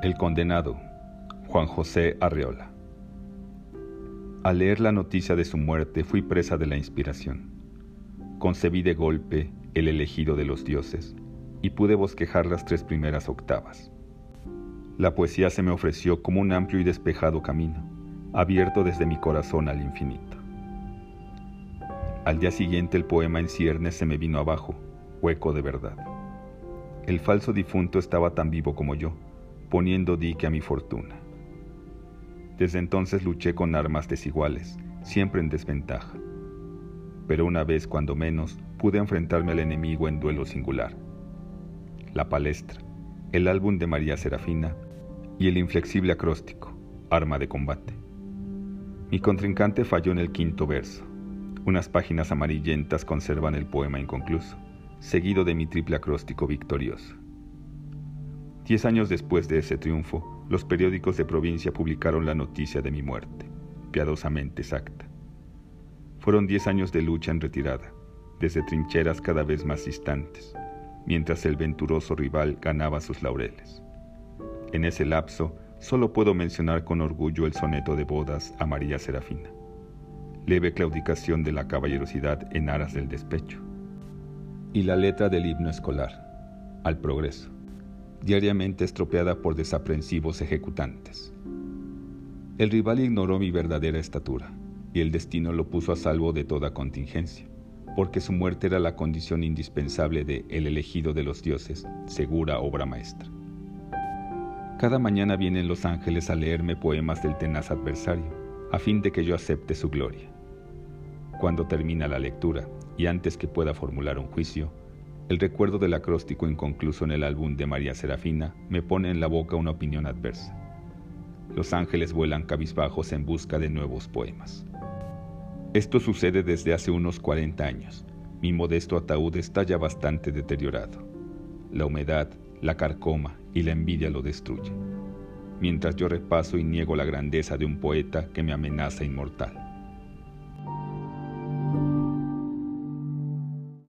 El condenado, Juan José Arreola. Al leer la noticia de su muerte fui presa de la inspiración. Concebí de golpe el elegido de los dioses y pude bosquejar las tres primeras octavas. La poesía se me ofreció como un amplio y despejado camino, abierto desde mi corazón al infinito. Al día siguiente el poema en ciernes se me vino abajo, hueco de verdad. El falso difunto estaba tan vivo como yo, poniendo dique a mi fortuna. Desde entonces luché con armas desiguales, siempre en desventaja. Pero una vez, cuando menos, pude enfrentarme al enemigo en duelo singular. La palestra, el álbum de María Serafina y el inflexible acróstico, arma de combate. Mi contrincante falló en el quinto verso. Unas páginas amarillentas conservan el poema inconcluso, seguido de mi triple acróstico victorioso. Diez años después de ese triunfo, los periódicos de provincia publicaron la noticia de mi muerte, piadosamente exacta. Fueron diez años de lucha en retirada, desde trincheras cada vez más distantes, mientras el venturoso rival ganaba sus laureles. En ese lapso, solo puedo mencionar con orgullo el soneto de bodas a María Serafina, leve claudicación de la caballerosidad en aras del despecho, y la letra del himno escolar, al progreso diariamente estropeada por desaprensivos ejecutantes. El rival ignoró mi verdadera estatura, y el destino lo puso a salvo de toda contingencia, porque su muerte era la condición indispensable de El elegido de los dioses, segura obra maestra. Cada mañana vienen los ángeles a leerme poemas del tenaz adversario, a fin de que yo acepte su gloria. Cuando termina la lectura, y antes que pueda formular un juicio, el recuerdo del acróstico inconcluso en el álbum de María Serafina me pone en la boca una opinión adversa. Los ángeles vuelan cabizbajos en busca de nuevos poemas. Esto sucede desde hace unos 40 años. Mi modesto ataúd está ya bastante deteriorado. La humedad, la carcoma y la envidia lo destruyen, mientras yo repaso y niego la grandeza de un poeta que me amenaza inmortal.